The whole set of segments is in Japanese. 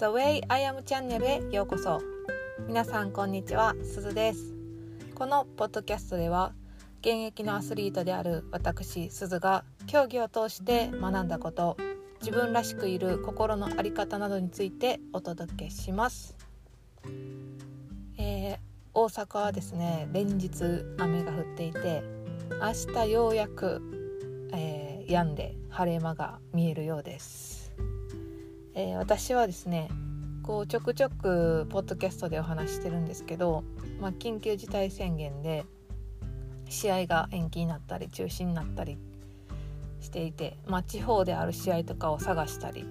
The Way I Am チャンネルへようこそ。皆さんこんにちは。すずです。このポッドキャストでは現役のアスリートである私すずが競技を通して学んだこと自分らしくいる心の在り方などについてお届けします、えー、大阪はですね連日雨が降っていて明日ようやく、えー、止んで晴れ間が見えるようです。えー、私はですねこうちょくちょくポッドキャストでお話してるんですけど、まあ、緊急事態宣言で試合が延期になったり中止になったりしていて、まあ、地方である試合とかを探したり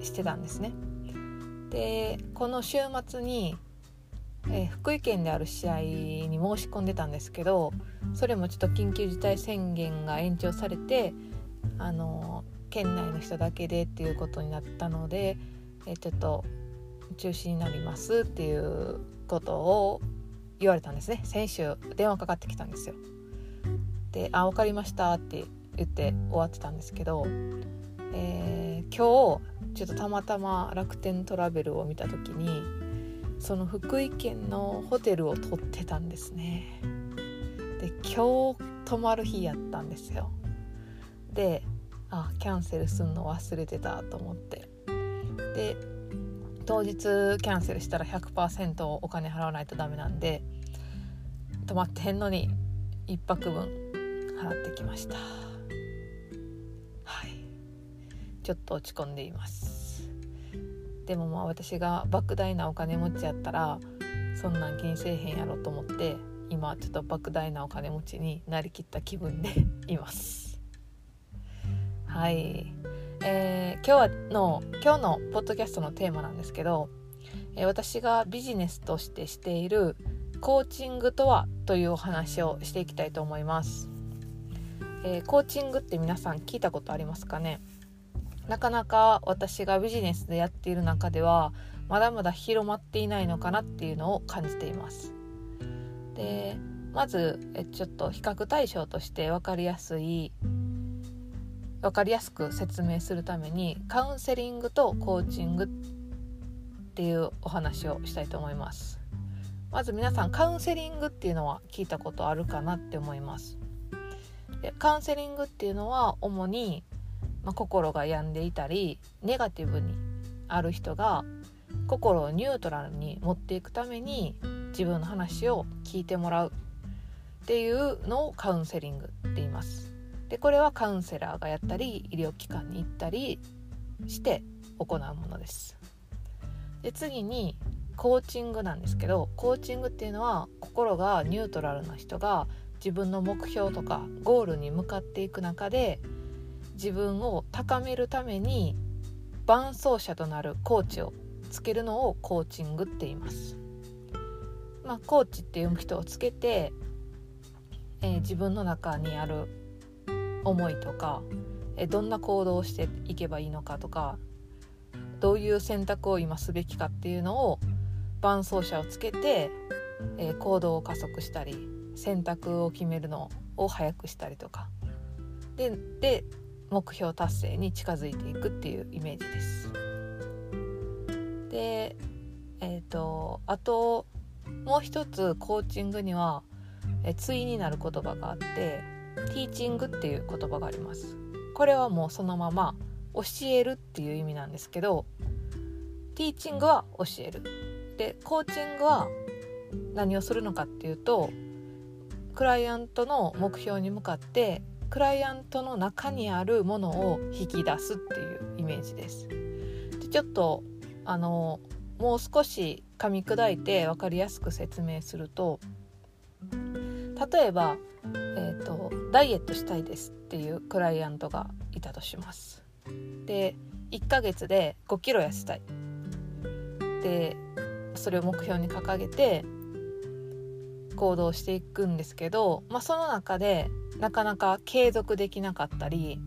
してたんですね。でこの週末に、えー、福井県である試合に申し込んでたんですけどそれもちょっと緊急事態宣言が延長されてあの県内の人だけでっていうことになったので、えちょっと中止になりますっていうことを言われたんですね先週電話かかってきたんですよ。で「あ分かりました」って言って終わってたんですけど、えー、今日ちょっとたまたま楽天トラベルを見た時にその福井県のホテルを取ってたんですね。で今日泊まる日やったんですよ。であキャンセルすんの忘れてたと思って。で当日キャンセルしたら100%お金払わないとダメなんで泊まってんのに1泊分払ってきました。はい。ちょっと落ち込んでいます。でもまあ私が莫大なお金持ちやったらそんなん気にせえへんやろと思って今ちょっと莫大なお金持ちになりきった気分でいます。はい、えー、今日はの今日のポッドキャストのテーマなんですけど、えー、私がビジネスとしてしているコーチングとはというお話をしていきたいと思います、えー、コーチングって皆さん聞いたことありますかね？なかなか私がビジネスでやっている中ではまだまだ広まっていないのかなっていうのを感じています。でまずちょっと比較対象として分かりやすい分かりやすく説明するためにカウンセリングとコーチングっていうお話をしたいと思います。まず皆さんカウンセリングっていうのは聞いたことあるかなって思います。でカウンセリングっていうのは主に、まあ、心が病んでいたりネガティブにある人が心をニュートラルに持っていくために自分の話を聞いてもらうっていうのをカウンセリングって言います。でこれはカウンセラーがやったり医療機関に行ったりして行うものですで次にコーチングなんですけどコーチングっていうのは心がニュートラルな人が自分の目標とかゴールに向かっていく中で自分を高めるために伴走者となるコーチをつけるのをコーチングって言います。まあ、コーチっていう人をつけて、えー、自分の中にある思いとかえどんな行動をしていけばいいのかとかどういう選択を今すべきかっていうのを伴走者をつけて、え行動を加速したり選択を決めるのを早くしたりとかでで目標達成に近づいていくっていうイメージです。でえっ、ー、とあともう一つコーチングにはえ対になる言葉があってティーチングっていう言葉がありますこれはもうそのまま教えるっていう意味なんですけどティーチングは教えるでコーチングは何をするのかっていうとクライアントの目標に向かってクライアントの中にあるものを引き出すっていうイメージです。でちょっとあのもう少し噛み砕いて分かりやすく説明すると例えばえーと、ダイエットしたいですっていうクライアントがいたとしますで1ヶ月で5キロ痩せたいでそれを目標に掲げて行動していくんですけど、まあ、その中でなかなか継続できなかったり、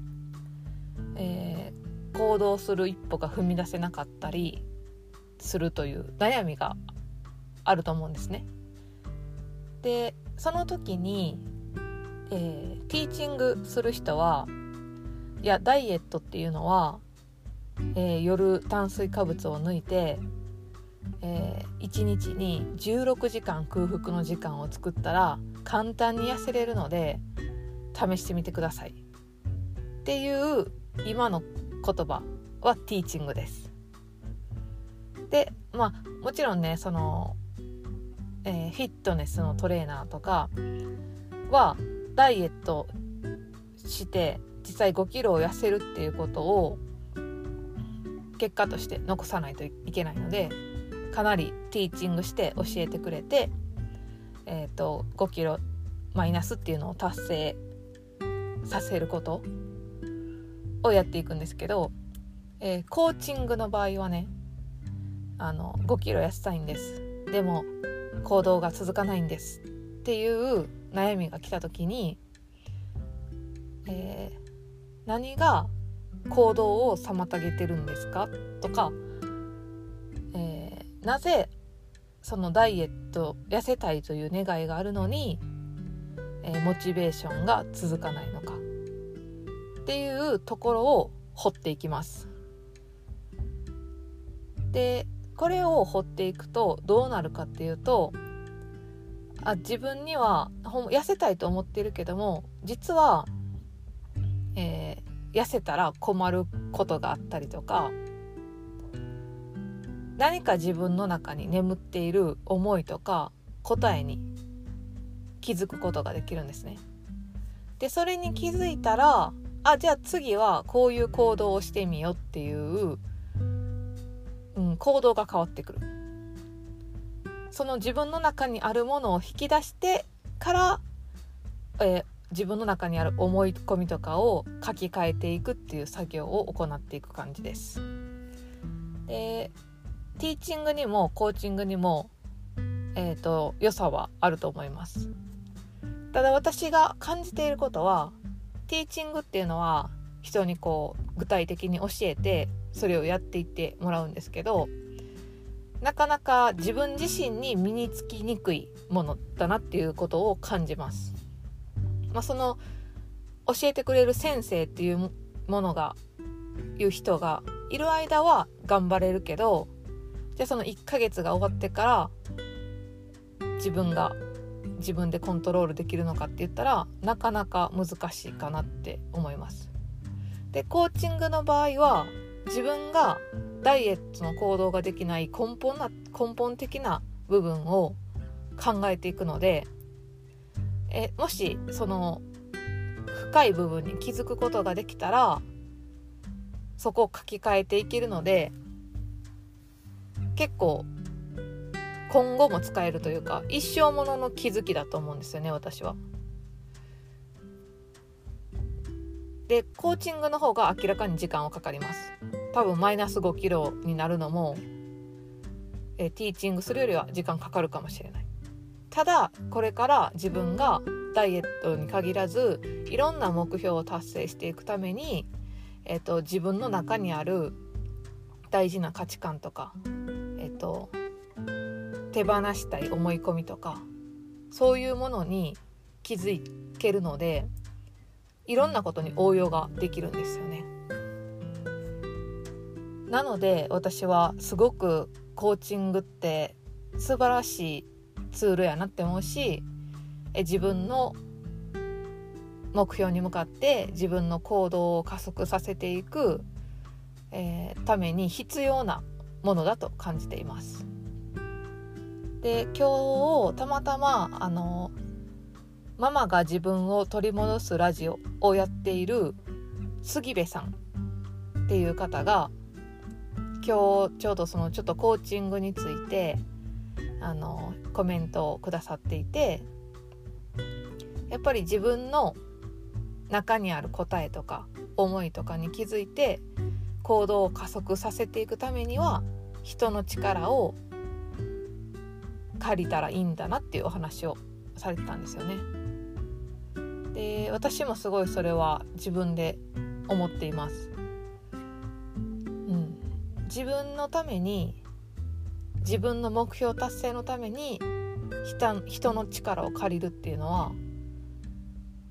えー、行動する一歩が踏み出せなかったりするという悩みがあると思うんですね。でその時にえー、ティーチングする人はいやダイエットっていうのはえー、夜炭水化物を抜いて、えー、1日に16時間空腹の時間を作ったら簡単に痩せれるので試してみてくださいっていう今の言葉はティーチングです。でまあもちろんねその、えー、フィットネスのトレーナーとかはダイエットして実際5キロを痩せるっていうことを結果として残さないといけないのでかなりティーチングして教えてくれて、えーと、5キロマイナスっていうのを達成させることをやっていくんですけど、えー、コーチングの場合はねあの5キロ痩せたいんです。でも行動が続かないんですっていう悩みが来た時に、えー、何が行動を妨げてるんですか？とか、えー、なぜそのダイエット痩せたいという願いがあるのに、えー、モチベーションが続かないのか？っていうところを掘っていきます。でこれを掘っていくとどうなるかっていうとあ自分には痩せたいと思ってるけども実は、えー、痩せたら困ることがあったりとか何か自分の中に眠っている思いとか答えに気づくことができるんですね。でそれに気づいたらあじゃあ次はこういう行動をしてみようっていう、うん、行動が変わってくる。その自分の中にあるものを引き出してから、えー、自分の中にある思い込みとかを書き換えていくっていう作業を行っていく感じです。でティーチングにもコーチングにも、えーと、良さはあると思います。ただ私が感じていることはティーチングっていうのは人にこう具体的に教えてそれをやっていってもらうんですけどなかなか自分自身に身につきにくいものだなっていうことを感じます。まあ、その教えてくれる先生っていうものがいう人がいる間は頑張れるけどじゃあその1ヶ月が終わってから自分が自分でコントロールできるのかって言ったらなかなか難しいかなって思います。でコーチングの場合は自分がダイエットの行動ができない根本な根本的な部分を考えていくのでえもしその深い部分に気づくことができたらそこを書き換えていけるので結構今後も使えるというか一生ものの気づきだと思うんですよね私は。でコーチングの方が明らかに時間はかかります。多分マイナス5キロになるのもえティーチングするよりは時間かかるかもしれない。ただこれから自分がダイエットに限らずいろんな目標を達成していくために、えっと、自分の中にある大事な価値観とか、えっと、手放したい思い込みとかそういうものに気づけるのでいろんなことに応用ができるんですよね。なので私はすごくコーチングって素晴らしいツールやなって思うし自分の目標に向かって自分の行動を加速させていく、えー、ために必要なものだと感じています。で今日たまたまあのママが自分を取り戻すラジオをやっている杉部さんっていう方が今日ちょうどそのちょっとコーチングについてあのコメントをくださっていてやっぱり自分の中にある答えとか思いとかに気づいて行動を加速させていくためには人の力を借りたらいいんだなっていうお話をされてたんですよね。で私もすごいそれは自分で思っています。うん、自分のために自分の目標達成のために人の力を借りるっていうのは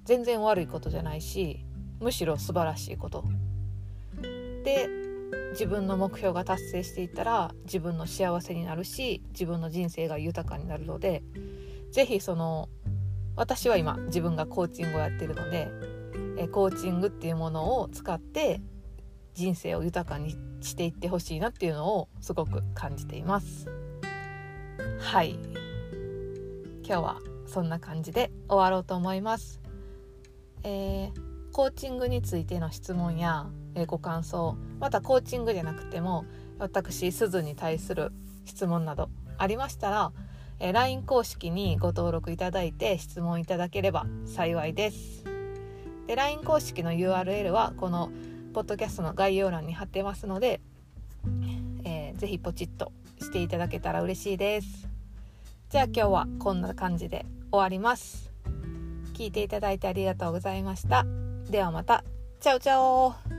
全然悪いことじゃないしむしろ素晴らしいこと。で自分の目標が達成していったら自分の幸せになるし自分の人生が豊かになるので是非その私は今自分がコーチングをやってるのでえコーチングっていうものを使って人生を豊かにしていってほしいなっていうのをすごく感じています。はい。今日はそんな感じで終わろうと思います、えー、コーチングについての質問や、え、ご感想またコーチングじゃなくても私すずに対する質問などありましたら、えー、LINE 公式にご登録いただいて質問いただければ幸いです。で LINE 公式の URL はこのポッドキャストの概要欄に貼ってますので、えー、ぜひポチッとしていただけたら嬉しいです。じゃあ今日はこんな感じで終わります。聞いていただいてありがとうございました。ではまた。チャオチャオ。